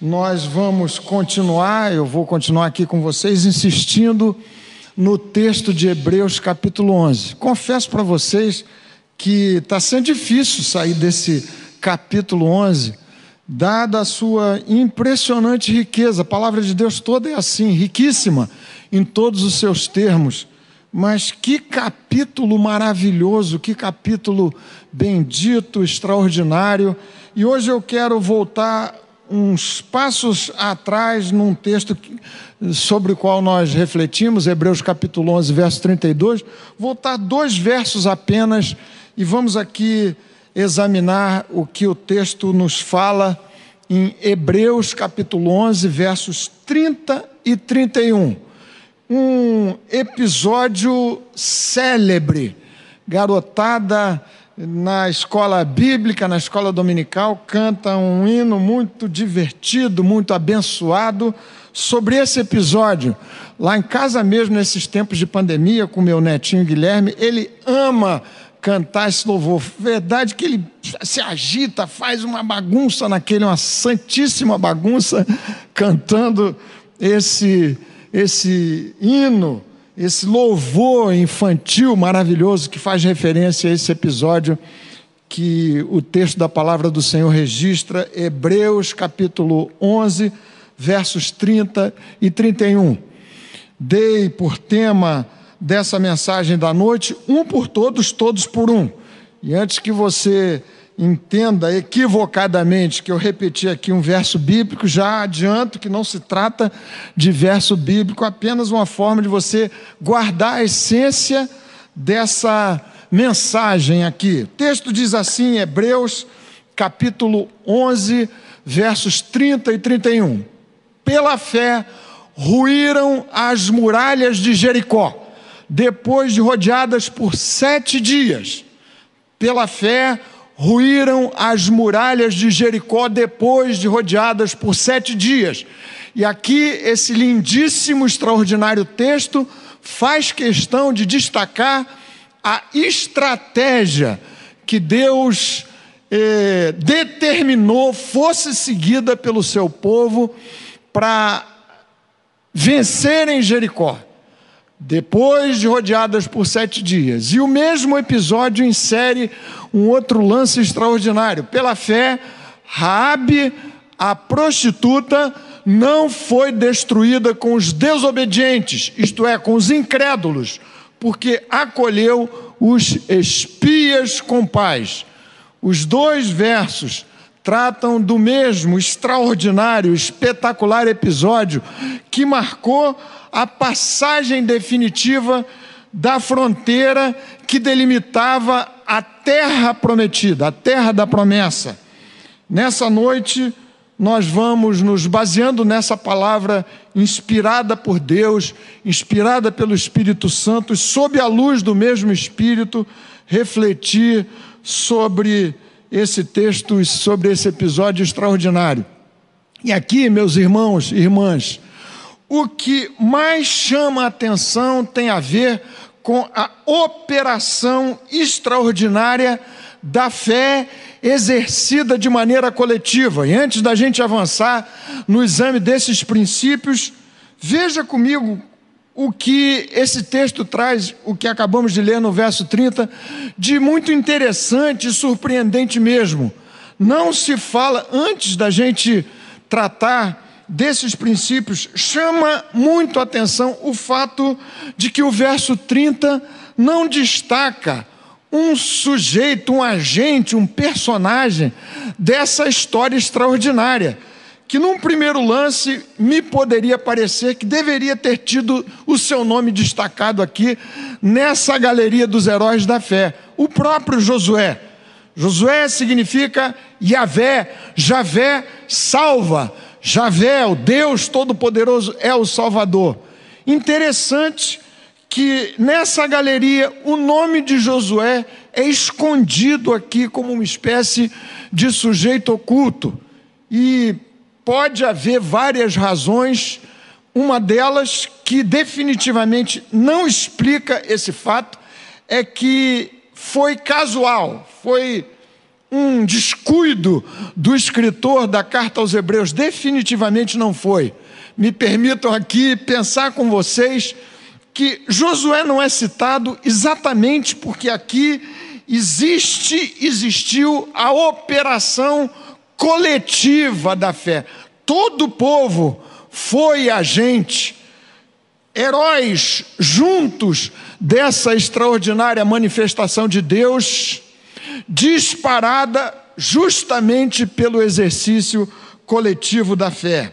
nós vamos continuar, eu vou continuar aqui com vocês, insistindo no texto de Hebreus, capítulo 11. Confesso para vocês que está sendo difícil sair desse capítulo 11, dada a sua impressionante riqueza. A palavra de Deus toda é assim, riquíssima em todos os seus termos. Mas que capítulo maravilhoso, que capítulo bendito, extraordinário. E hoje eu quero voltar uns passos atrás num texto sobre o qual nós refletimos, Hebreus capítulo 11, verso 32, voltar dois versos apenas e vamos aqui examinar o que o texto nos fala em Hebreus capítulo 11, versos 30 e 31. Um episódio célebre, garotada na escola bíblica, na escola dominical, canta um hino muito divertido, muito abençoado sobre esse episódio. Lá em casa mesmo, nesses tempos de pandemia, com meu netinho Guilherme, ele ama cantar esse louvor. Verdade que ele se agita, faz uma bagunça naquele, uma santíssima bagunça, cantando esse, esse hino esse louvor infantil maravilhoso que faz referência a esse episódio que o texto da palavra do Senhor registra, Hebreus capítulo 11, versos 30 e 31. Dei por tema dessa mensagem da noite, um por todos, todos por um. E antes que você entenda equivocadamente que eu repeti aqui um verso bíblico, já adianto que não se trata de verso bíblico, apenas uma forma de você guardar a essência dessa mensagem aqui. O texto diz assim, Hebreus, capítulo 11, versos 30 e 31. Pela fé ruíram as muralhas de Jericó, depois de rodeadas por sete dias. Pela fé ruíram as muralhas de Jericó depois de rodeadas por sete dias. E aqui, esse lindíssimo, extraordinário texto faz questão de destacar a estratégia que Deus eh, determinou fosse seguida pelo seu povo para vencerem Jericó depois de rodeadas por sete dias. E o mesmo episódio insere um outro lance extraordinário. Pela fé, Raabe, a prostituta, não foi destruída com os desobedientes, isto é, com os incrédulos, porque acolheu os espias com paz. Os dois versos tratam do mesmo extraordinário, espetacular episódio que marcou a passagem definitiva da fronteira que delimitava a terra prometida, a terra da promessa. Nessa noite, nós vamos nos baseando nessa palavra inspirada por Deus, inspirada pelo Espírito Santo, sob a luz do mesmo Espírito, refletir sobre esse texto sobre esse episódio extraordinário. E aqui, meus irmãos e irmãs, o que mais chama a atenção tem a ver com a operação extraordinária da fé exercida de maneira coletiva. E antes da gente avançar no exame desses princípios, veja comigo o que esse texto traz, o que acabamos de ler no verso 30, de muito interessante e surpreendente mesmo. Não se fala, antes da gente tratar desses princípios, chama muito atenção o fato de que o verso 30 não destaca um sujeito, um agente, um personagem dessa história extraordinária, que num primeiro lance me poderia parecer que deveria ter tido o seu nome destacado aqui nessa galeria dos heróis da fé, o próprio Josué. Josué significa Yahvé, Javé salva. Javé, o Deus Todo-Poderoso, é o Salvador. Interessante que nessa galeria o nome de Josué é escondido aqui como uma espécie de sujeito oculto. E pode haver várias razões, uma delas que definitivamente não explica esse fato é que foi casual, foi um descuido do escritor da carta aos Hebreus, definitivamente não foi. Me permitam aqui pensar com vocês que Josué não é citado exatamente porque aqui existe, existiu a operação coletiva da fé. Todo o povo foi agente, heróis juntos dessa extraordinária manifestação de Deus, disparada justamente pelo exercício coletivo da fé.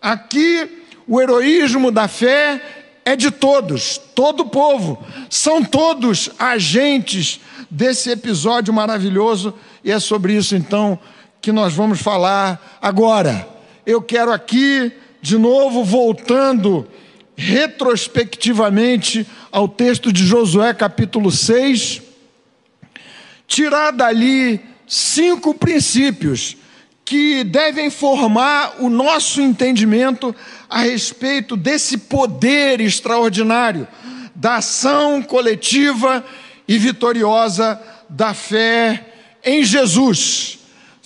Aqui, o heroísmo da fé é de todos, todo o povo, são todos agentes desse episódio maravilhoso, e é sobre isso então que nós vamos falar agora. Eu quero aqui, de novo, voltando retrospectivamente ao texto de Josué, capítulo 6, tirar dali cinco princípios que devem formar o nosso entendimento a respeito desse poder extraordinário da ação coletiva e vitoriosa da fé em Jesus.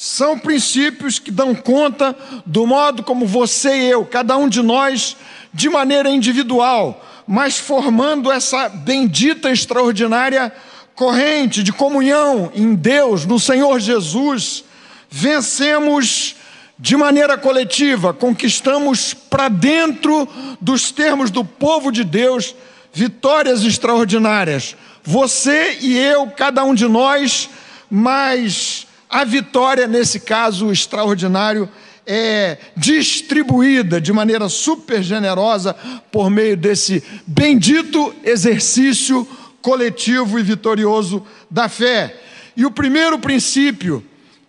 São princípios que dão conta do modo como você e eu, cada um de nós, de maneira individual, mas formando essa bendita, extraordinária corrente de comunhão em Deus, no Senhor Jesus, vencemos de maneira coletiva, conquistamos para dentro dos termos do povo de Deus vitórias extraordinárias. Você e eu, cada um de nós, mas a vitória, nesse caso extraordinário, é distribuída de maneira super generosa por meio desse bendito exercício coletivo e vitorioso da fé. E o primeiro princípio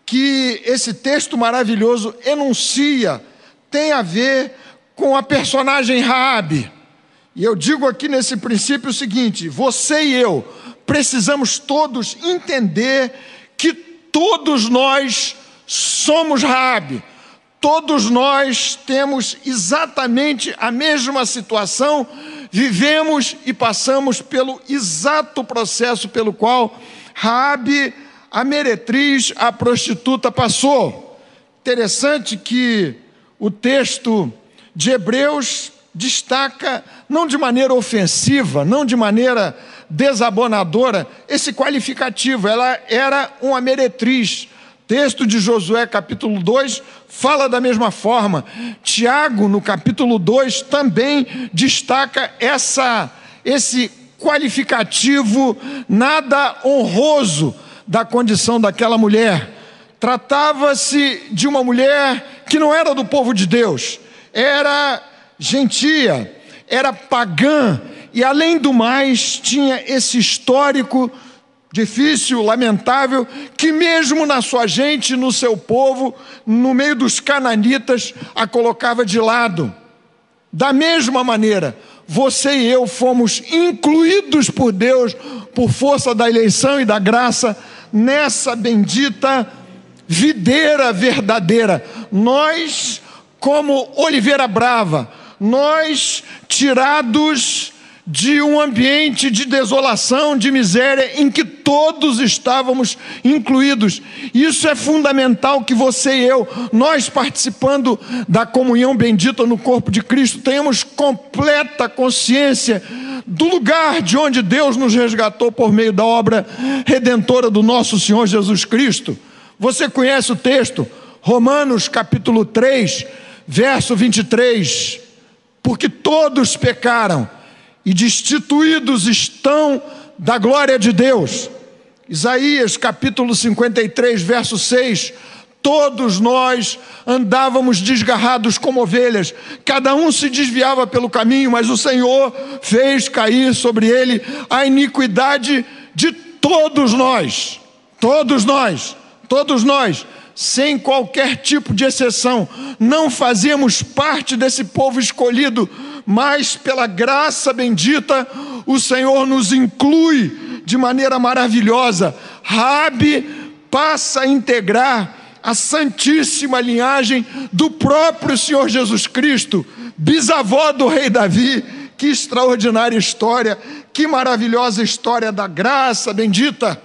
que esse texto maravilhoso enuncia tem a ver com a personagem Raabe. E eu digo aqui nesse princípio o seguinte: você e eu precisamos todos entender que todos nós somos Raabe Todos nós temos exatamente a mesma situação, vivemos e passamos pelo exato processo pelo qual Raabe, a meretriz, a prostituta passou. Interessante que o texto de Hebreus destaca, não de maneira ofensiva, não de maneira desabonadora, esse qualificativo. Ela era uma meretriz, texto de Josué, capítulo 2, fala da mesma forma. Tiago, no capítulo 2, também destaca essa, esse qualificativo nada honroso da condição daquela mulher. Tratava-se de uma mulher que não era do povo de Deus, era gentia, era pagã, e além do mais, tinha esse histórico difícil, lamentável, que mesmo na sua gente, no seu povo, no meio dos cananitas, a colocava de lado. Da mesma maneira, você e eu fomos incluídos por Deus, por força da eleição e da graça, nessa bendita videira verdadeira. Nós, como oliveira brava, nós tirados de um ambiente de desolação, de miséria, em que todos estávamos incluídos. Isso é fundamental que você e eu, nós participando da comunhão bendita no corpo de Cristo, tenhamos completa consciência do lugar de onde Deus nos resgatou por meio da obra redentora do nosso Senhor Jesus Cristo. Você conhece o texto, Romanos capítulo 3, verso 23. Porque todos pecaram e destituídos estão da glória de Deus. Isaías capítulo 53, verso 6. Todos nós andávamos desgarrados como ovelhas, cada um se desviava pelo caminho, mas o Senhor fez cair sobre ele a iniquidade de todos nós. Todos nós, todos nós sem qualquer tipo de exceção, não fazemos parte desse povo escolhido, mas pela graça bendita, o Senhor nos inclui de maneira maravilhosa. Rabi passa a integrar a santíssima linhagem do próprio Senhor Jesus Cristo, bisavó do rei Davi. Que extraordinária história, que maravilhosa história da graça bendita.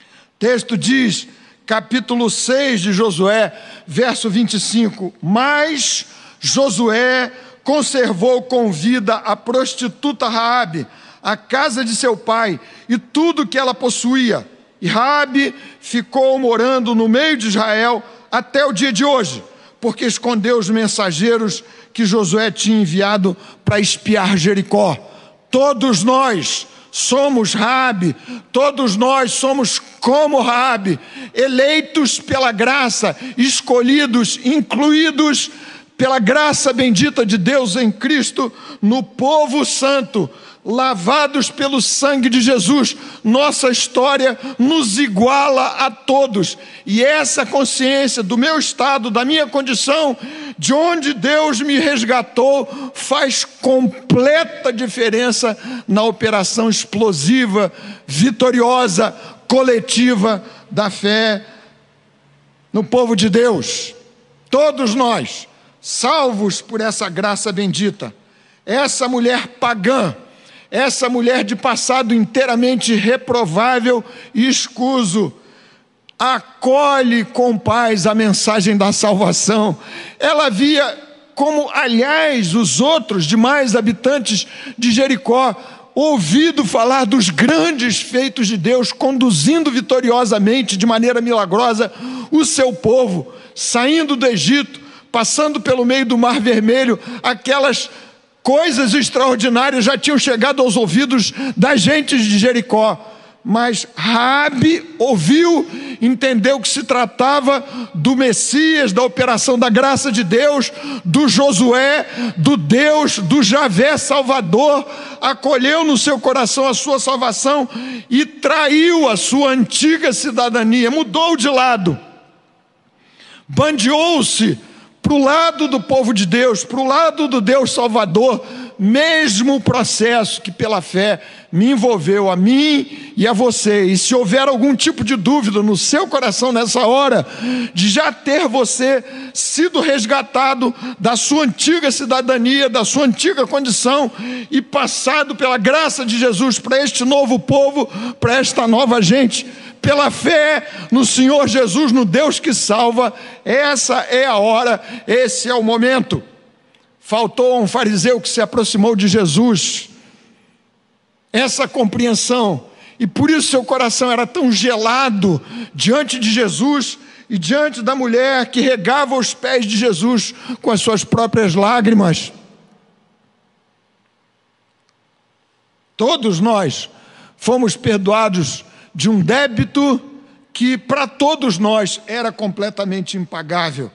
O texto diz capítulo 6 de Josué, verso 25. Mas Josué conservou com vida a prostituta Raabe, a casa de seu pai e tudo que ela possuía. E Raabe ficou morando no meio de Israel até o dia de hoje, porque escondeu os mensageiros que Josué tinha enviado para espiar Jericó. Todos nós somos Rabi, todos nós somos como Rabi, eleitos pela graça, escolhidos, incluídos pela graça bendita de Deus em Cristo no povo santo, lavados pelo sangue de Jesus, nossa história nos iguala a todos. E essa consciência do meu estado, da minha condição, de onde Deus me resgatou, faz completa diferença na operação explosiva, vitoriosa, coletiva da fé no povo de Deus. Todos nós, salvos por essa graça bendita. Essa mulher pagã, essa mulher de passado inteiramente reprovável e escuso, acolhe com paz a mensagem da salvação. Ela via como, aliás, os outros demais habitantes de Jericó, ouvido falar dos grandes feitos de Deus, conduzindo vitoriosamente, de maneira milagrosa, o seu povo, saindo do Egito, passando pelo meio do Mar Vermelho, aquelas coisas extraordinárias já tinham chegado aos ouvidos das gentes de Jericó. Mas Rabi ouviu, entendeu que se tratava do Messias, da operação da graça de Deus, do Josué, do Deus, do Javé Salvador, acolheu no seu coração a sua salvação e traiu a sua antiga cidadania, mudou de lado, bandeou-se para o lado do povo de Deus, para o lado do Deus Salvador, mesmo processo que pela fé me envolveu a mim e a você. E se houver algum tipo de dúvida no seu coração nessa hora, de já ter você sido resgatado da sua antiga cidadania, da sua antiga condição e passado pela graça de Jesus para este novo povo, para esta nova gente, pela fé no Senhor Jesus, no Deus que salva, essa é a hora, esse é o momento. Faltou um fariseu que se aproximou de Jesus, essa compreensão, e por isso seu coração era tão gelado diante de Jesus e diante da mulher que regava os pés de Jesus com as suas próprias lágrimas. Todos nós fomos perdoados de um débito que para todos nós era completamente impagável.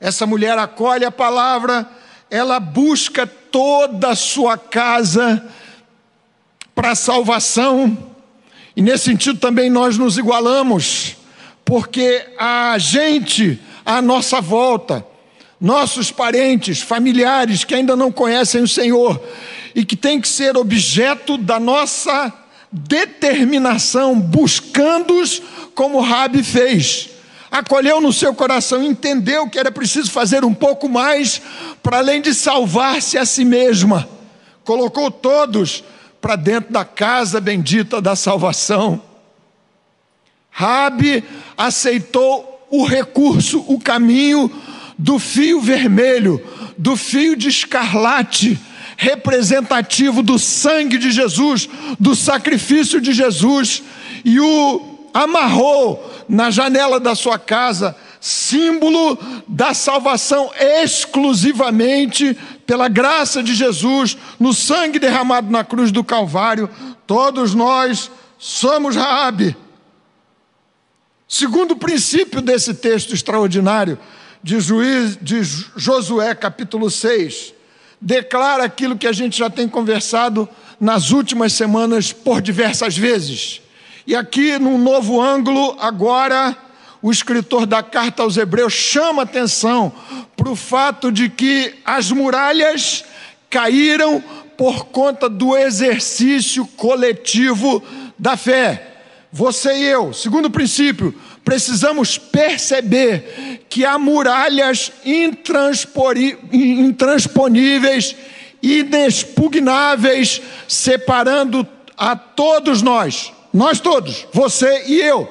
Essa mulher acolhe a palavra, ela busca toda a sua casa para a salvação, e nesse sentido também nós nos igualamos, porque a gente à nossa volta, nossos parentes, familiares que ainda não conhecem o Senhor e que tem que ser objeto da nossa determinação, buscando-os como Rabi fez. Acolheu no seu coração, entendeu que era preciso fazer um pouco mais para além de salvar-se a si mesma. Colocou todos para dentro da casa bendita da salvação. Rabi aceitou o recurso, o caminho do fio vermelho, do fio de escarlate, representativo do sangue de Jesus, do sacrifício de Jesus, e o amarrou na janela da sua casa, símbolo da salvação exclusivamente pela graça de Jesus, no sangue derramado na cruz do Calvário. Todos nós somos Raabe. Segundo princípio desse texto extraordinário de, Juiz, de Josué, capítulo 6, declara aquilo que a gente já tem conversado nas últimas semanas por diversas vezes. E aqui, num novo ângulo, agora, o escritor da carta aos Hebreus chama atenção para o fato de que as muralhas caíram por conta do exercício coletivo da fé. Você e eu, segundo princípio, precisamos perceber que há muralhas intransponíveis, inexpugnáveis, separando a todos nós, nós todos, você e eu,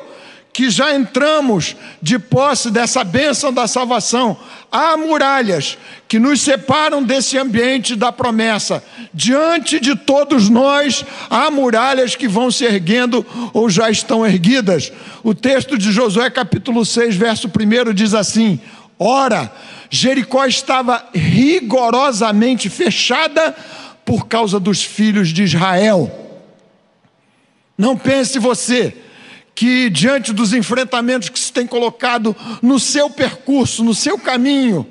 que já entramos de posse dessa bênção da salvação, há muralhas que nos separam desse ambiente da promessa. Diante de todos nós, há muralhas que vão se erguendo ou já estão erguidas. O texto de Josué, capítulo 6, verso 1 diz assim: Ora, Jericó estava rigorosamente fechada por causa dos filhos de Israel. Não pense você que diante dos enfrentamentos que se tem colocado no seu percurso, no seu caminho,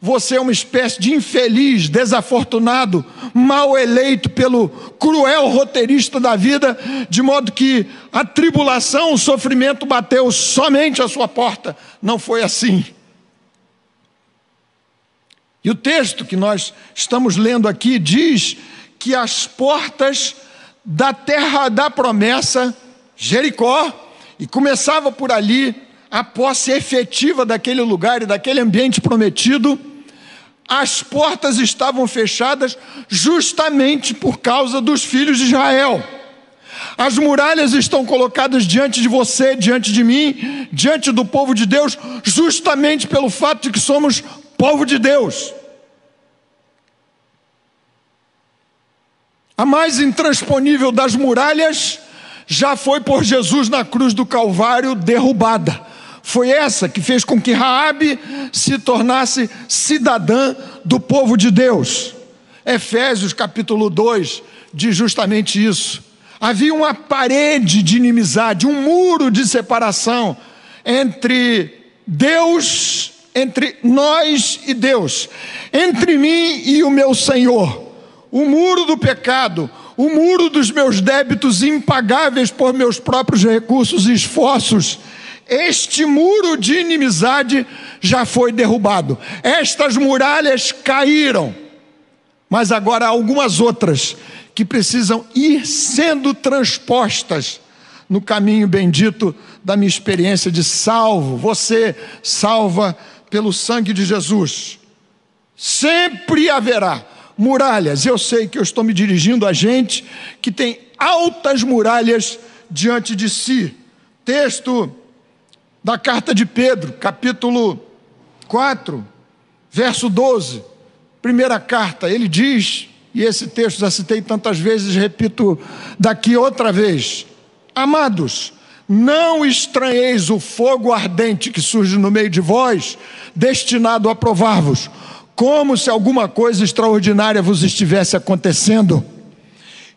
você é uma espécie de infeliz, desafortunado, mal eleito pelo cruel roteirista da vida, de modo que a tribulação, o sofrimento bateu somente à sua porta. Não foi assim. E o texto que nós estamos lendo aqui diz que as portas da terra da promessa Jericó, e começava por ali a posse efetiva daquele lugar e daquele ambiente prometido. As portas estavam fechadas justamente por causa dos filhos de Israel. As muralhas estão colocadas diante de você, diante de mim, diante do povo de Deus, justamente pelo fato de que somos povo de Deus. A mais intransponível das muralhas já foi por Jesus na cruz do Calvário derrubada. Foi essa que fez com que Raabe se tornasse cidadã do povo de Deus. Efésios capítulo 2 diz justamente isso. Havia uma parede de inimizade, um muro de separação entre Deus, entre nós e Deus, entre mim e o meu Senhor. O muro do pecado, o muro dos meus débitos impagáveis por meus próprios recursos e esforços. Este muro de inimizade já foi derrubado. Estas muralhas caíram. Mas agora há algumas outras que precisam ir sendo transpostas no caminho bendito da minha experiência de salvo. Você salva pelo sangue de Jesus. Sempre haverá muralhas. Eu sei que eu estou me dirigindo a gente que tem altas muralhas diante de si. Texto da carta de Pedro, capítulo 4, verso 12. Primeira carta, ele diz, e esse texto já citei tantas vezes, repito daqui outra vez: Amados, não estranheis o fogo ardente que surge no meio de vós, destinado a provar-vos como se alguma coisa extraordinária vos estivesse acontecendo.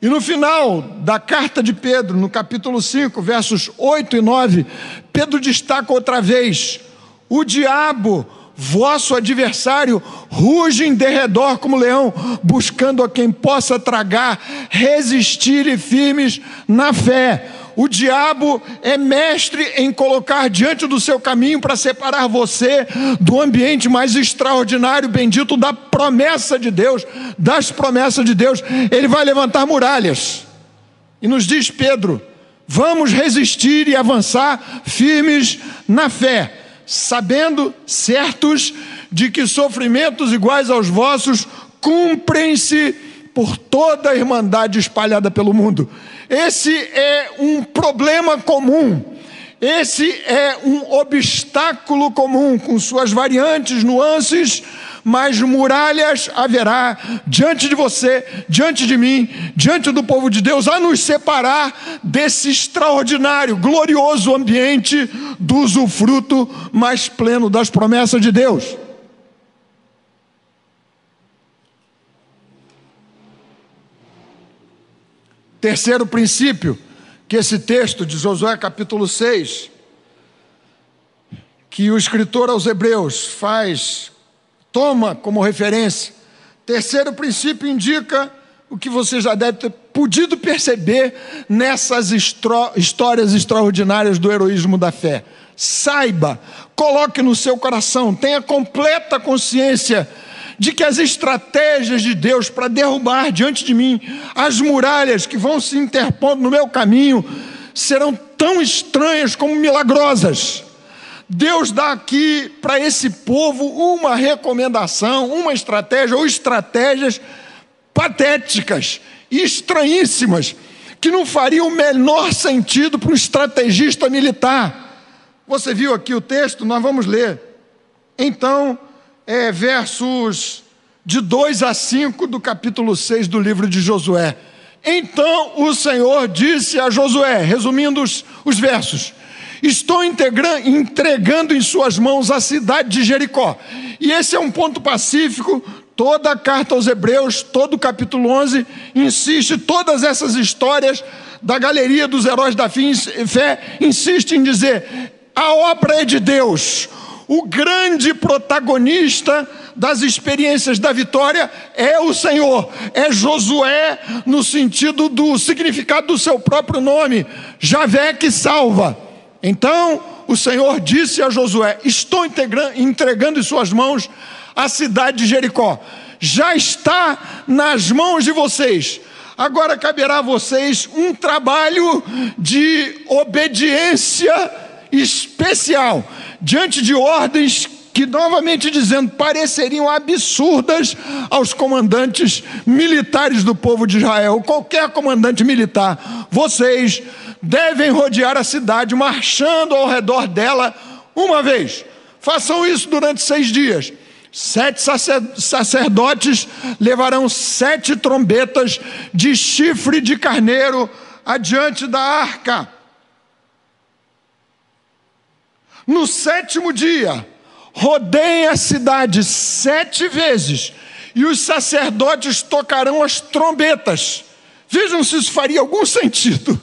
E no final da carta de Pedro, no capítulo 5, versos 8 e 9, Pedro destaca outra vez: o diabo, vosso adversário, ruge em derredor como leão, buscando a quem possa tragar, resistir firmes na fé o diabo é mestre em colocar diante do seu caminho para separar você do ambiente mais extraordinário, bendito da promessa de Deus, das promessas de Deus. Ele vai levantar muralhas. E nos diz Pedro: vamos resistir e avançar firmes na fé, sabendo, certos, de que sofrimentos iguais aos vossos cumprem-se por toda a irmandade espalhada pelo mundo. Esse é um problema comum. Esse é um obstáculo comum, com suas variantes, nuances, mas muralhas haverá diante de você, diante de mim, diante do povo de Deus, a nos separar desse extraordinário, glorioso ambiente do usufruto mais pleno das promessas de Deus. Terceiro princípio que esse texto de Josué capítulo 6, que o escritor aos Hebreus faz, toma como referência. Terceiro princípio indica o que você já deve ter podido perceber nessas histórias extraordinárias do heroísmo da fé. Saiba, coloque no seu coração, tenha completa consciência de que as estratégias de Deus para derrubar diante de mim as muralhas que vão se interpondo no meu caminho serão tão estranhas como milagrosas. Deus dá aqui para esse povo uma recomendação, uma estratégia ou estratégias patéticas, estranhíssimas, que não fariam o menor sentido para um estrategista militar Você viu aqui o texto? Nós vamos ler. Então, é, versos de 2 a 5 do capítulo 6 do livro de Josué. Então o Senhor disse a Josué, resumindo os, os versos: Estou entregando em suas mãos a cidade de Jericó. E esse é um ponto pacífico. Toda a carta aos Hebreus, todo o capítulo 11, insiste, todas essas histórias da galeria dos heróis da fé, insiste em dizer: a obra é de Deus. O grande protagonista das experiências da vitória é o Senhor, é Josué, no sentido do significado do seu próprio nome, Javé que salva. Então o Senhor disse a Josué: Estou entregando em suas mãos a cidade de Jericó, já está nas mãos de vocês. Agora caberá a vocês um trabalho de obediência especial diante de ordens que, novamente dizendo, pareceriam absurdas aos comandantes militares do povo de Israel, qualquer comandante militar. Vocês devem rodear a cidade, marchando ao redor dela uma vez. Façam isso durante seis dias. Sete sacerdotes levarão sete trombetas de chifre de carneiro adiante da arca. No sétimo dia, rodeiem a cidade sete vezes, e os sacerdotes tocarão as trombetas. Vejam se isso faria algum sentido.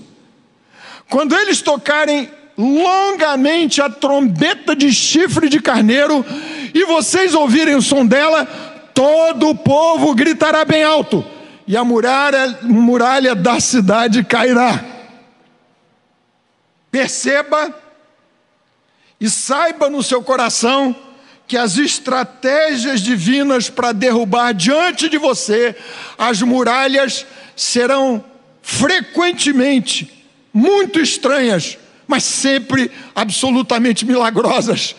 Quando eles tocarem longamente a trombeta de chifre de carneiro, e vocês ouvirem o som dela, todo o povo gritará bem alto, e a muralha, muralha da cidade cairá. Perceba e saiba no seu coração que as estratégias divinas para derrubar diante de você as muralhas serão frequentemente muito estranhas, mas sempre absolutamente milagrosas.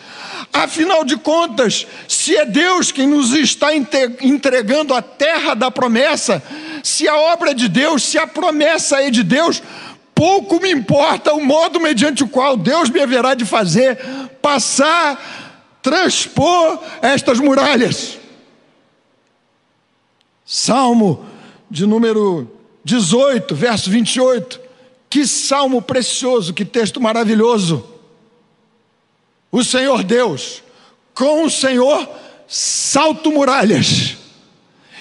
Afinal de contas, se é Deus quem nos está entregando a terra da promessa, se a obra é de Deus, se a promessa é de Deus, pouco me importa o modo mediante o qual Deus me haverá de fazer passar, transpor estas muralhas. Salmo de número 18, verso 28. Que salmo precioso, que texto maravilhoso. O Senhor Deus, com o Senhor salto muralhas.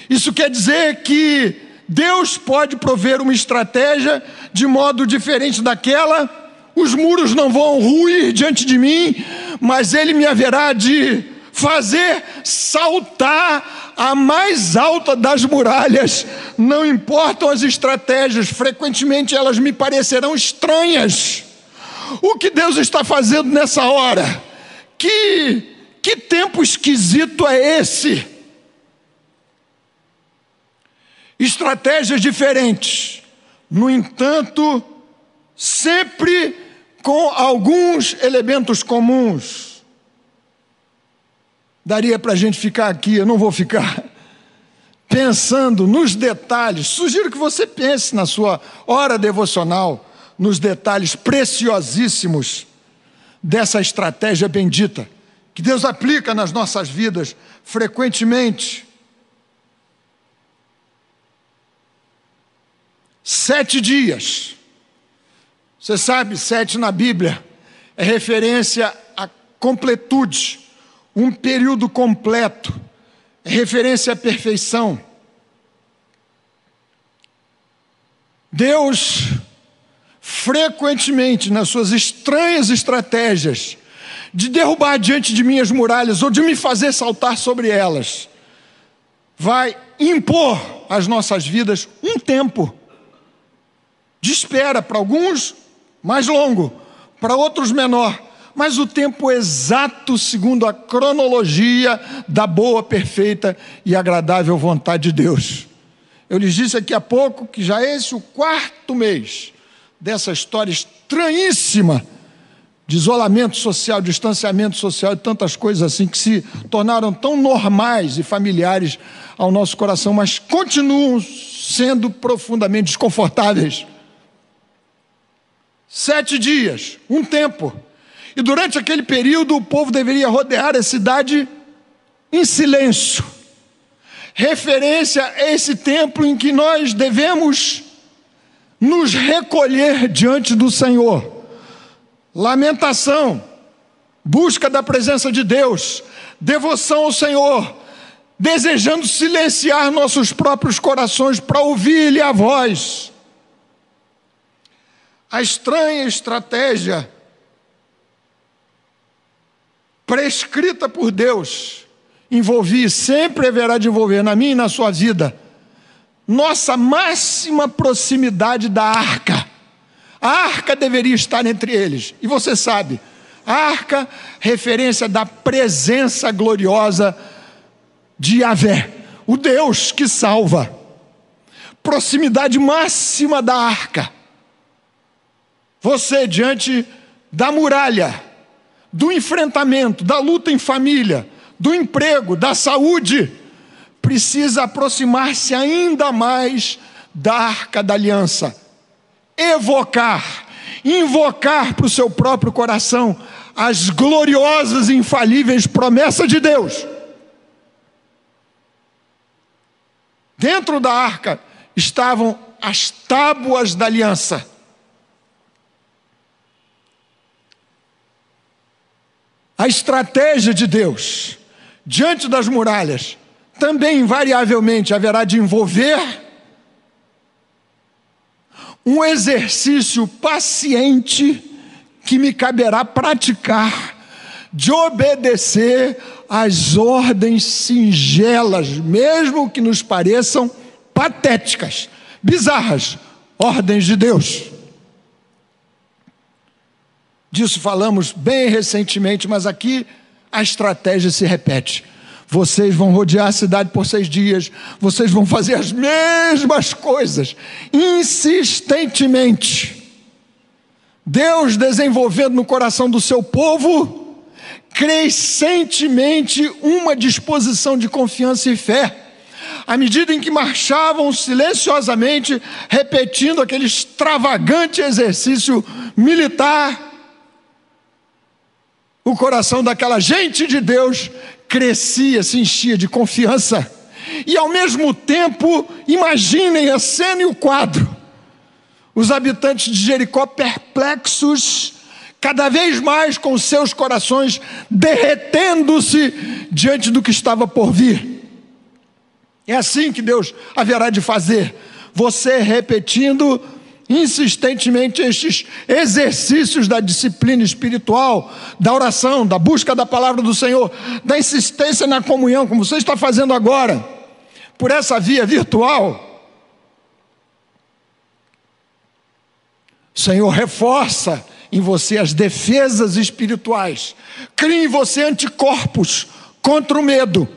Isso quer dizer que Deus pode prover uma estratégia de modo diferente daquela, os muros não vão ruir diante de mim, mas Ele me haverá de fazer saltar a mais alta das muralhas. Não importam as estratégias, frequentemente elas me parecerão estranhas. O que Deus está fazendo nessa hora? Que, que tempo esquisito é esse? Estratégias diferentes, no entanto, sempre com alguns elementos comuns. Daria para a gente ficar aqui, eu não vou ficar pensando nos detalhes. Sugiro que você pense na sua hora devocional, nos detalhes preciosíssimos dessa estratégia bendita, que Deus aplica nas nossas vidas frequentemente Sete dias. Você sabe, sete na Bíblia é referência à completude, um período completo, é referência à perfeição. Deus, frequentemente, nas suas estranhas estratégias, de derrubar diante de mim as muralhas ou de me fazer saltar sobre elas, vai impor às nossas vidas um tempo de espera, para alguns mais longo, para outros menor, mas o tempo exato segundo a cronologia da boa, perfeita e agradável vontade de Deus. Eu lhes disse aqui há pouco que já é esse o quarto mês dessa história estranhíssima de isolamento social, distanciamento social e tantas coisas assim que se tornaram tão normais e familiares ao nosso coração, mas continuam sendo profundamente desconfortáveis. Sete dias, um tempo. E durante aquele período, o povo deveria rodear a cidade em silêncio. Referência a esse templo em que nós devemos nos recolher diante do Senhor. Lamentação, busca da presença de Deus, devoção ao Senhor, desejando silenciar nossos próprios corações para ouvir-lhe a voz. A estranha estratégia prescrita por Deus, envolvi, sempre haverá de envolver na minha e na sua vida, nossa máxima proximidade da arca. A arca deveria estar entre eles. E você sabe, a arca, referência da presença gloriosa de Yahvé, o Deus que salva. Proximidade máxima da arca. Você diante da muralha, do enfrentamento, da luta em família, do emprego, da saúde, precisa aproximar-se ainda mais da arca da aliança, evocar, invocar para o seu próprio coração as gloriosas e infalíveis promessas de Deus. Dentro da arca estavam as tábuas da aliança A estratégia de Deus diante das muralhas também invariavelmente haverá de envolver um exercício paciente que me caberá praticar de obedecer às ordens singelas, mesmo que nos pareçam patéticas, bizarras, ordens de Deus. Disso falamos bem recentemente, mas aqui a estratégia se repete. Vocês vão rodear a cidade por seis dias, vocês vão fazer as mesmas coisas, insistentemente. Deus desenvolvendo no coração do seu povo crescentemente uma disposição de confiança e fé. À medida em que marchavam silenciosamente, repetindo aquele extravagante exercício militar, o coração daquela gente de Deus crescia, se enchia de confiança. E ao mesmo tempo, imaginem a cena e o quadro. Os habitantes de Jericó perplexos, cada vez mais com seus corações derretendo-se diante do que estava por vir. É assim que Deus haverá de fazer. Você repetindo insistentemente estes exercícios da disciplina espiritual, da oração, da busca da palavra do Senhor, da insistência na comunhão, como você está fazendo agora, por essa via virtual. Senhor reforça em você as defesas espirituais, cria em você anticorpos contra o medo,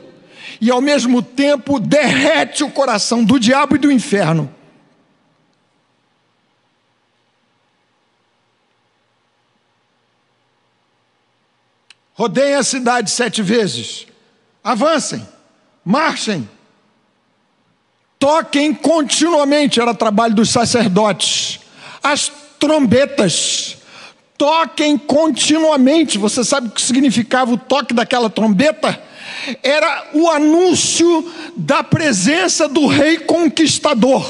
e ao mesmo tempo derrete o coração do diabo e do inferno Rodeiem a cidade sete vezes. Avancem, marchem, toquem continuamente, era trabalho dos sacerdotes. As trombetas, toquem continuamente. Você sabe o que significava o toque daquela trombeta? Era o anúncio da presença do rei conquistador.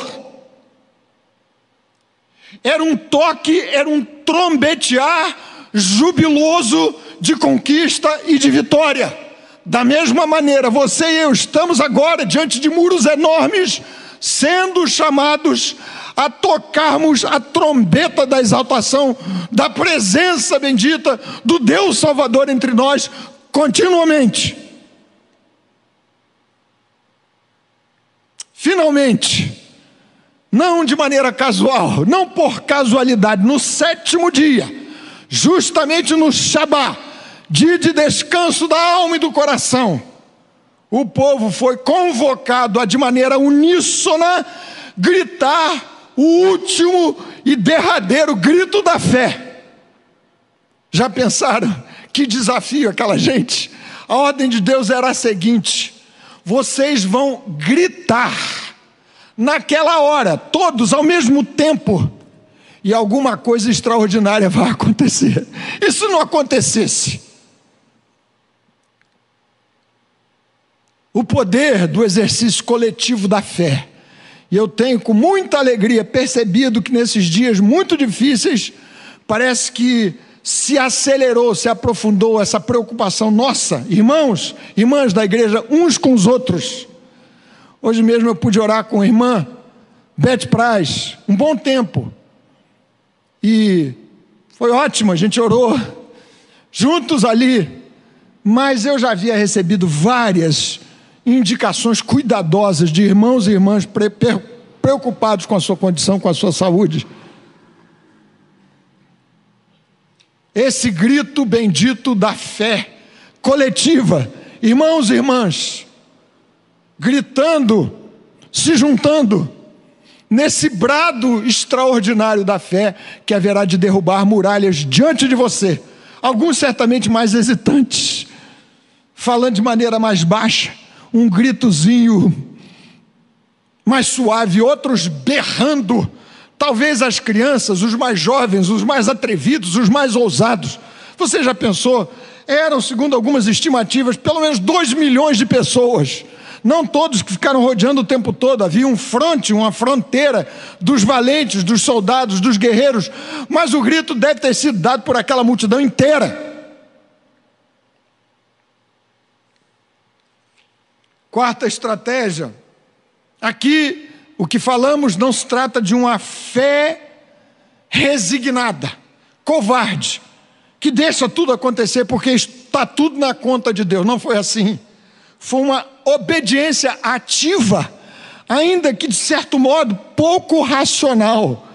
Era um toque, era um trombetear jubiloso de conquista e de vitória. Da mesma maneira, você e eu estamos agora diante de muros enormes, sendo chamados a tocarmos a trombeta da exaltação, da presença bendita do Deus Salvador entre nós, continuamente. Finalmente, não de maneira casual, não por casualidade, no sétimo dia, justamente no Shabat, dia de descanso da alma e do coração, o povo foi convocado a, de maneira uníssona, gritar o último e derradeiro grito da fé. Já pensaram que desafio aquela gente? A ordem de Deus era a seguinte: vocês vão gritar naquela hora, todos ao mesmo tempo, e alguma coisa extraordinária vai acontecer. Se não acontecesse? O poder do exercício coletivo da fé. E eu tenho com muita alegria percebido que nesses dias muito difíceis, parece que se acelerou, se aprofundou essa preocupação nossa, irmãos, irmãs da igreja, uns com os outros. Hoje mesmo eu pude orar com a irmã Beth Praz, um bom tempo. E foi ótimo, a gente orou juntos ali, mas eu já havia recebido várias indicações cuidadosas de irmãos e irmãs preocupados com a sua condição, com a sua saúde. Esse grito bendito da fé coletiva, irmãos e irmãs, gritando, se juntando, nesse brado extraordinário da fé que haverá de derrubar muralhas diante de você, alguns certamente mais hesitantes, falando de maneira mais baixa, um gritozinho mais suave, outros berrando, talvez as crianças, os mais jovens, os mais atrevidos, os mais ousados. Você já pensou? Eram, segundo algumas estimativas, pelo menos 2 milhões de pessoas não todos que ficaram rodeando o tempo todo, havia um fronte, uma fronteira dos valentes, dos soldados, dos guerreiros, mas o grito deve ter sido dado por aquela multidão inteira. Quarta estratégia. Aqui o que falamos não se trata de uma fé resignada, covarde, que deixa tudo acontecer porque está tudo na conta de Deus. Não foi assim. Foi uma obediência ativa, ainda que de certo modo pouco racional.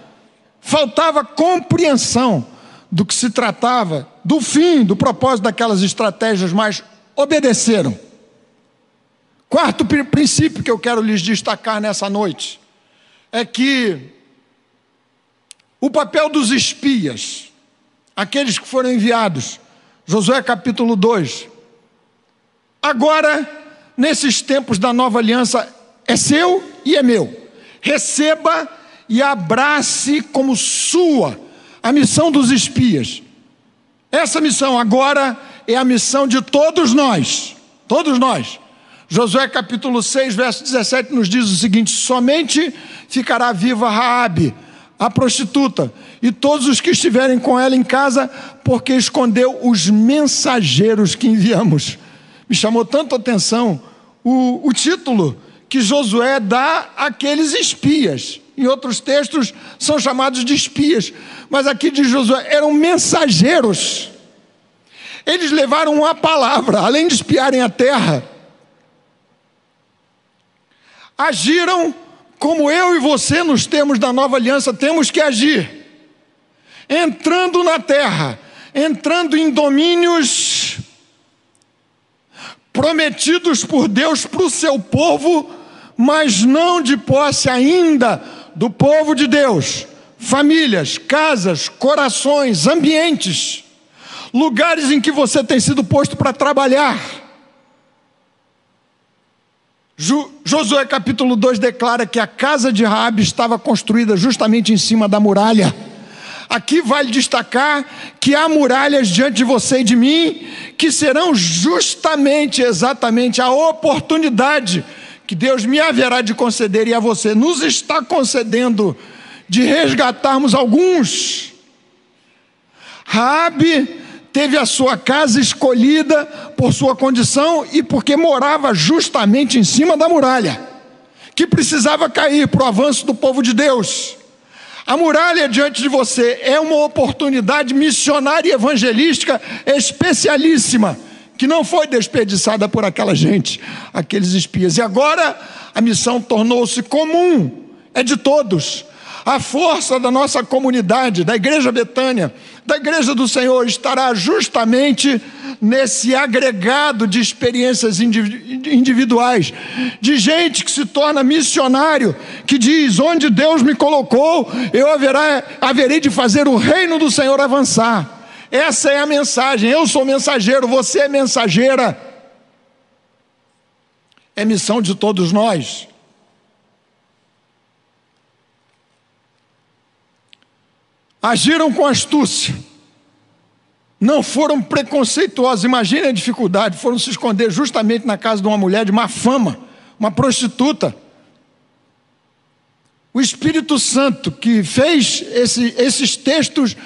Faltava compreensão do que se tratava, do fim, do propósito daquelas estratégias, mas obedeceram. Quarto princípio que eu quero lhes destacar nessa noite é que o papel dos espias, aqueles que foram enviados, Josué capítulo 2, agora nesses tempos da nova aliança, é seu e é meu. Receba e abrace como sua a missão dos espias. Essa missão agora é a missão de todos nós, todos nós. Josué capítulo 6, verso 17 nos diz o seguinte: somente ficará viva Raabe, a prostituta, e todos os que estiverem com ela em casa, porque escondeu os mensageiros que enviamos. Me chamou tanto a atenção o, o título que Josué dá àqueles espias. Em outros textos são chamados de espias, mas aqui de Josué eram mensageiros. Eles levaram uma palavra, além de espiarem a terra, agiram como eu e você nos termos da nova aliança temos que agir. Entrando na terra, entrando em domínios prometidos por Deus para o seu povo, mas não de posse ainda do povo de Deus. Famílias, casas, corações, ambientes, lugares em que você tem sido posto para trabalhar. Josué capítulo 2 declara que a casa de Raabe estava construída justamente em cima da muralha. Aqui vale destacar que há muralhas diante de você e de mim, que serão justamente, exatamente, a oportunidade que Deus me haverá de conceder e a você nos está concedendo de resgatarmos alguns. Rabi teve a sua casa escolhida por sua condição e porque morava justamente em cima da muralha, que precisava cair para o avanço do povo de Deus. A muralha diante de você é uma oportunidade missionária e evangelística especialíssima, que não foi desperdiçada por aquela gente, aqueles espias. E agora a missão tornou-se comum, é de todos. A força da nossa comunidade, da Igreja Betânia, da Igreja do Senhor, estará justamente nesse agregado de experiências individuais, de gente que se torna missionário, que diz: onde Deus me colocou, eu haverá, haverei de fazer o reino do Senhor avançar. Essa é a mensagem. Eu sou mensageiro, você é mensageira. É missão de todos nós. Agiram com astúcia, não foram preconceituosos. Imagine a dificuldade, foram se esconder justamente na casa de uma mulher de má fama, uma prostituta. O Espírito Santo que fez esse, esses textos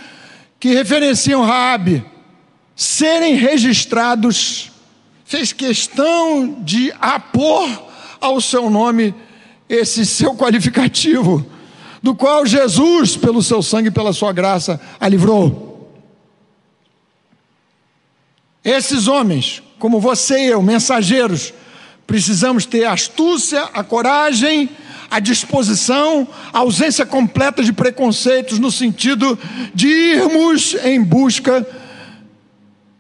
que referenciam Raabe serem registrados, fez questão de apor ao seu nome esse seu qualificativo, do qual Jesus, pelo seu sangue e pela sua graça, a livrou. Esses homens, como você e eu, mensageiros, precisamos ter a astúcia, a coragem, a disposição, a ausência completa de preconceitos, no sentido de irmos em busca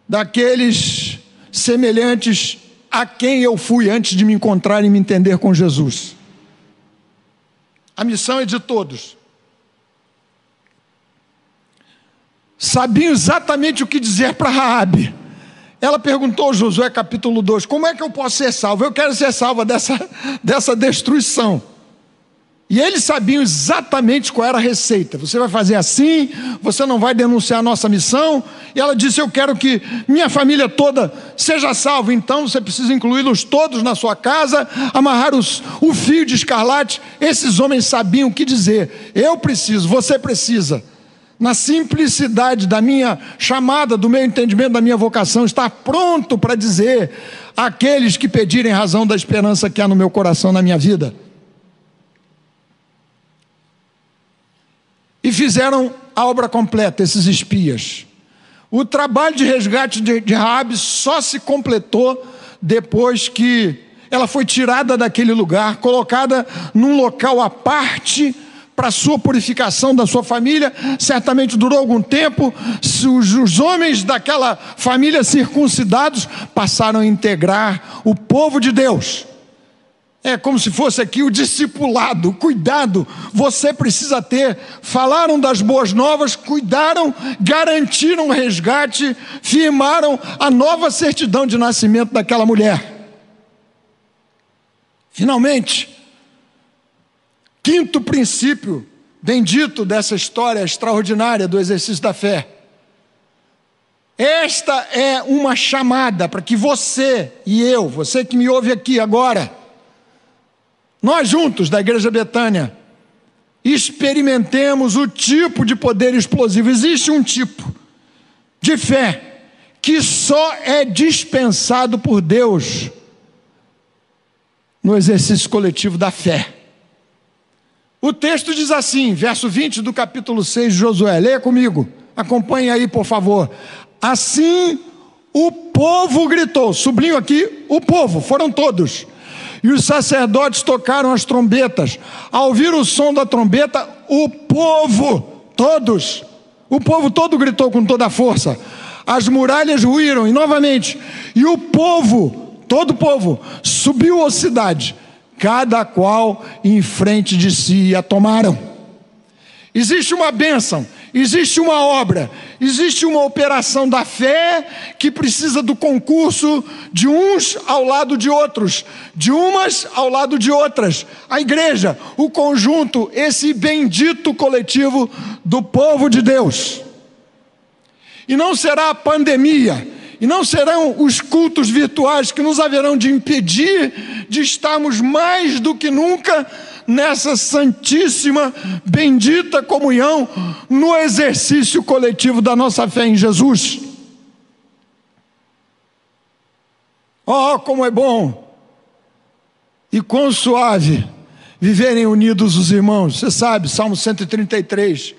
daqueles semelhantes a quem eu fui antes de me encontrar e me entender com Jesus. A missão é de todos. Sabiam exatamente o que dizer para Raabe. Ela perguntou, Josué capítulo 2, como é que eu posso ser salvo? Eu quero ser salva dessa, dessa destruição. E eles sabiam exatamente qual era a receita. Você vai fazer assim, você não vai denunciar a nossa missão. E ela disse: Eu quero que minha família toda seja salva. Então você precisa incluí-los todos na sua casa, amarrar os, o fio de escarlate. Esses homens sabiam o que dizer. Eu preciso, você precisa. Na simplicidade da minha chamada, do meu entendimento, da minha vocação, estar pronto para dizer àqueles que pedirem razão da esperança que há no meu coração, na minha vida. E fizeram a obra completa, esses espias. O trabalho de resgate de, de só se completou depois que ela foi tirada daquele lugar, colocada num local à parte para a sua purificação da sua família. Certamente durou algum tempo. Os, os homens daquela família circuncidados passaram a integrar o povo de Deus. É como se fosse aqui o discipulado, cuidado, você precisa ter. Falaram das boas novas, cuidaram, garantiram o resgate, firmaram a nova certidão de nascimento daquela mulher. Finalmente, quinto princípio bendito dessa história extraordinária do exercício da fé. Esta é uma chamada para que você e eu, você que me ouve aqui agora, nós juntos da Igreja Betânia experimentemos o tipo de poder explosivo. Existe um tipo de fé que só é dispensado por Deus no exercício coletivo da fé. O texto diz assim, verso 20 do capítulo 6 de Josué, leia comigo, acompanhe aí, por favor. Assim o povo gritou, sublinho aqui, o povo, foram todos e os sacerdotes tocaram as trombetas. Ao ouvir o som da trombeta, o povo, todos, o povo todo gritou com toda a força. As muralhas ruíram, e novamente, e o povo, todo o povo, subiu à cidade, cada qual em frente de si a tomaram. Existe uma bênção Existe uma obra, existe uma operação da fé que precisa do concurso de uns ao lado de outros, de umas ao lado de outras. A igreja, o conjunto, esse bendito coletivo do povo de Deus. E não será a pandemia, e não serão os cultos virtuais que nos haverão de impedir de estarmos mais do que nunca nessa santíssima, bendita comunhão, no exercício coletivo da nossa fé em Jesus. Oh, como é bom e quão suave viverem unidos os irmãos. Você sabe, Salmo 133.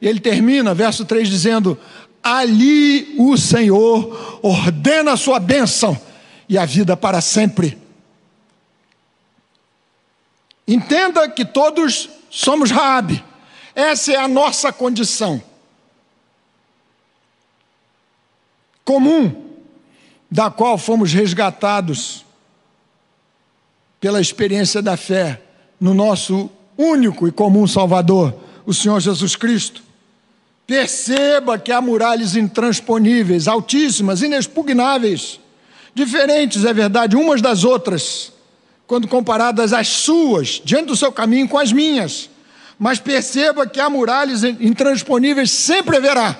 E ele termina, verso 3, dizendo: Ali o Senhor ordena a sua bênção e a vida para sempre. Entenda que todos somos Raabe. Essa é a nossa condição. Comum, da qual fomos resgatados pela experiência da fé no nosso único e comum Salvador, o Senhor Jesus Cristo. Perceba que há muralhas intransponíveis, altíssimas, inexpugnáveis, diferentes, é verdade, umas das outras quando comparadas as suas, diante do seu caminho com as minhas. Mas perceba que há muralhas intransponíveis sempre haverá,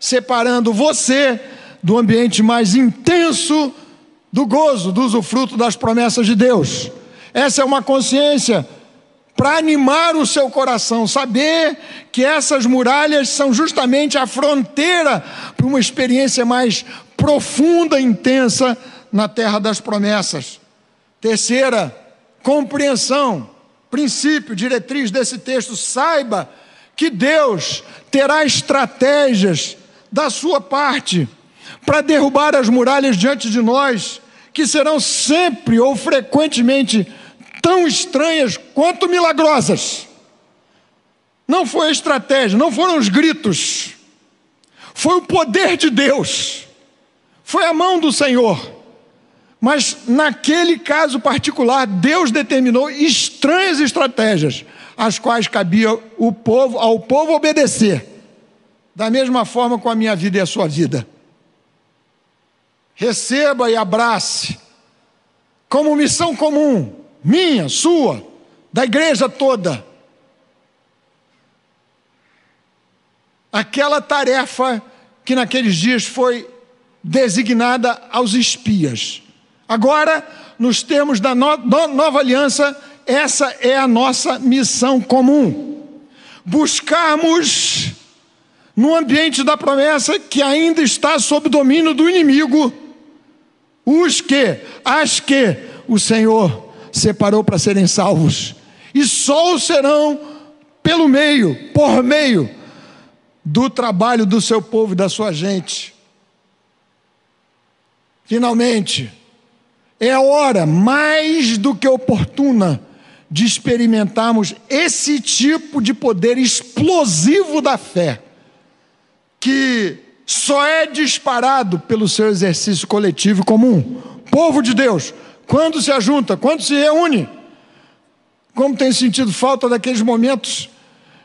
separando você do ambiente mais intenso do gozo, do usufruto das promessas de Deus. Essa é uma consciência para animar o seu coração, saber que essas muralhas são justamente a fronteira para uma experiência mais profunda e intensa na terra das promessas. Terceira, compreensão, princípio, diretriz desse texto, saiba que Deus terá estratégias da sua parte para derrubar as muralhas diante de nós, que serão sempre ou frequentemente tão estranhas quanto milagrosas. Não foi a estratégia, não foram os gritos, foi o poder de Deus, foi a mão do Senhor. Mas naquele caso particular, Deus determinou estranhas estratégias, às quais cabia o povo, ao povo obedecer. Da mesma forma com a minha vida e a sua vida. Receba e abrace como missão comum minha, sua, da igreja toda. Aquela tarefa que naqueles dias foi designada aos espias. Agora, nos termos da no nova aliança, essa é a nossa missão comum. Buscarmos, no ambiente da promessa que ainda está sob domínio do inimigo, os que, as que o Senhor separou para serem salvos, e só o serão pelo meio, por meio do trabalho do seu povo e da sua gente. Finalmente, é a hora mais do que oportuna de experimentarmos esse tipo de poder explosivo da fé, que só é disparado pelo seu exercício coletivo comum. Povo de Deus, quando se ajunta, quando se reúne. Como tem sentido falta daqueles momentos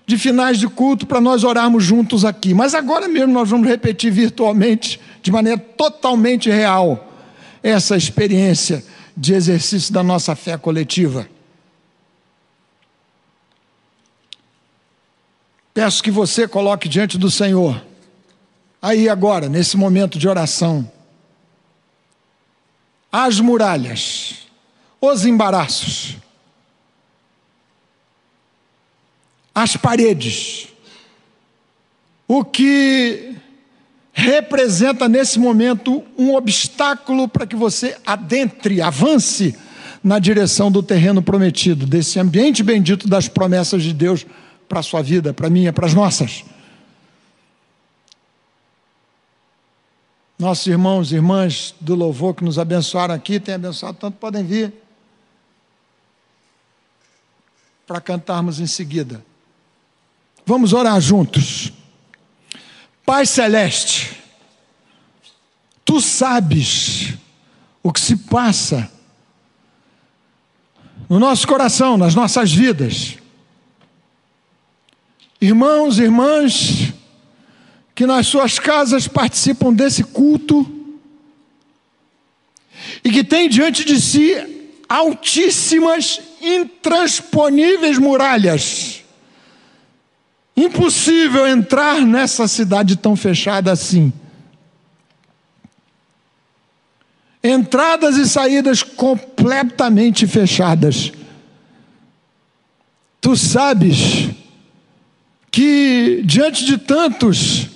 de finais de culto para nós orarmos juntos aqui. Mas agora mesmo nós vamos repetir virtualmente, de maneira totalmente real, essa experiência de exercício da nossa fé coletiva. Peço que você coloque diante do Senhor, aí agora, nesse momento de oração, as muralhas, os embaraços, as paredes, o que representa nesse momento um obstáculo para que você adentre, avance na direção do terreno prometido, desse ambiente bendito das promessas de Deus para a sua vida, para a minha, para as nossas. Nossos irmãos e irmãs do louvor que nos abençoaram aqui, têm abençoado tanto, podem vir para cantarmos em seguida. Vamos orar juntos. Pai Celeste, tu sabes o que se passa no nosso coração, nas nossas vidas. Irmãos e irmãs, que nas suas casas participam desse culto e que têm diante de si altíssimas, intransponíveis muralhas. Impossível entrar nessa cidade tão fechada assim. Entradas e saídas completamente fechadas. Tu sabes que diante de tantos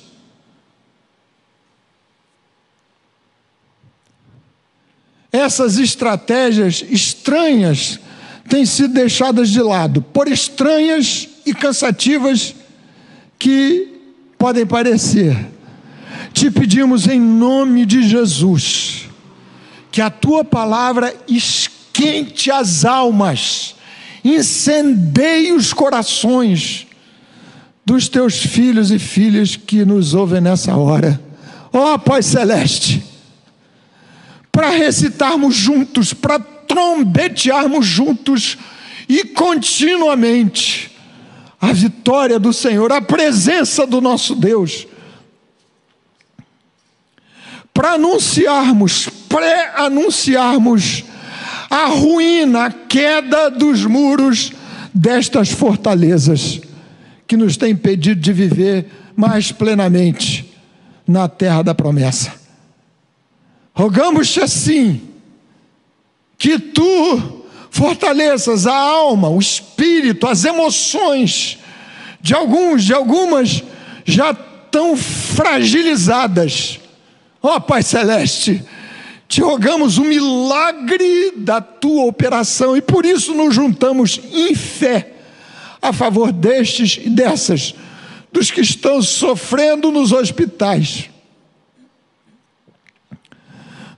essas estratégias estranhas têm sido deixadas de lado, por estranhas e cansativas que podem parecer. Te pedimos em nome de Jesus que a tua palavra esquente as almas, incendeie os corações dos teus filhos e filhas que nos ouvem nessa hora. Ó oh, Pai Celeste, para recitarmos juntos, para trombetearmos juntos e continuamente a vitória do Senhor, a presença do nosso Deus. Para anunciarmos, pré-anunciarmos a ruína, a queda dos muros destas fortalezas. que nos tem impedido de viver mais plenamente na terra da promessa. Rogamos-te assim, que tu fortaleças a alma, o espírito, as emoções de alguns, de algumas já tão fragilizadas. Ó oh, Pai Celeste, te rogamos o milagre da tua operação e por isso nos juntamos em fé a favor destes e dessas, dos que estão sofrendo nos hospitais,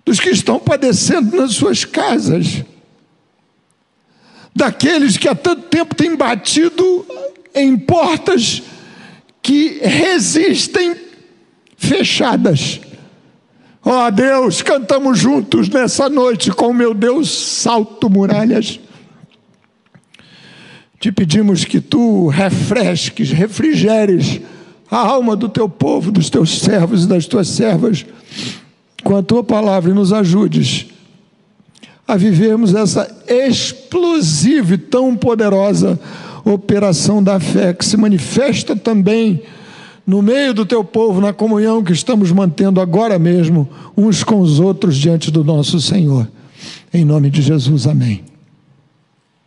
dos que estão padecendo nas suas casas, daqueles que há tanto tempo têm batido em portas que resistem fechadas. Ó oh, Deus, cantamos juntos nessa noite com meu Deus, salto muralhas. Te pedimos que tu refresques, refrigeres a alma do teu povo, dos teus servos e das tuas servas, com a tua palavra e nos ajudes a vivermos essa explosiva e tão poderosa operação da fé que se manifesta também no meio do teu povo, na comunhão que estamos mantendo agora mesmo uns com os outros diante do nosso Senhor. Em nome de Jesus, amém.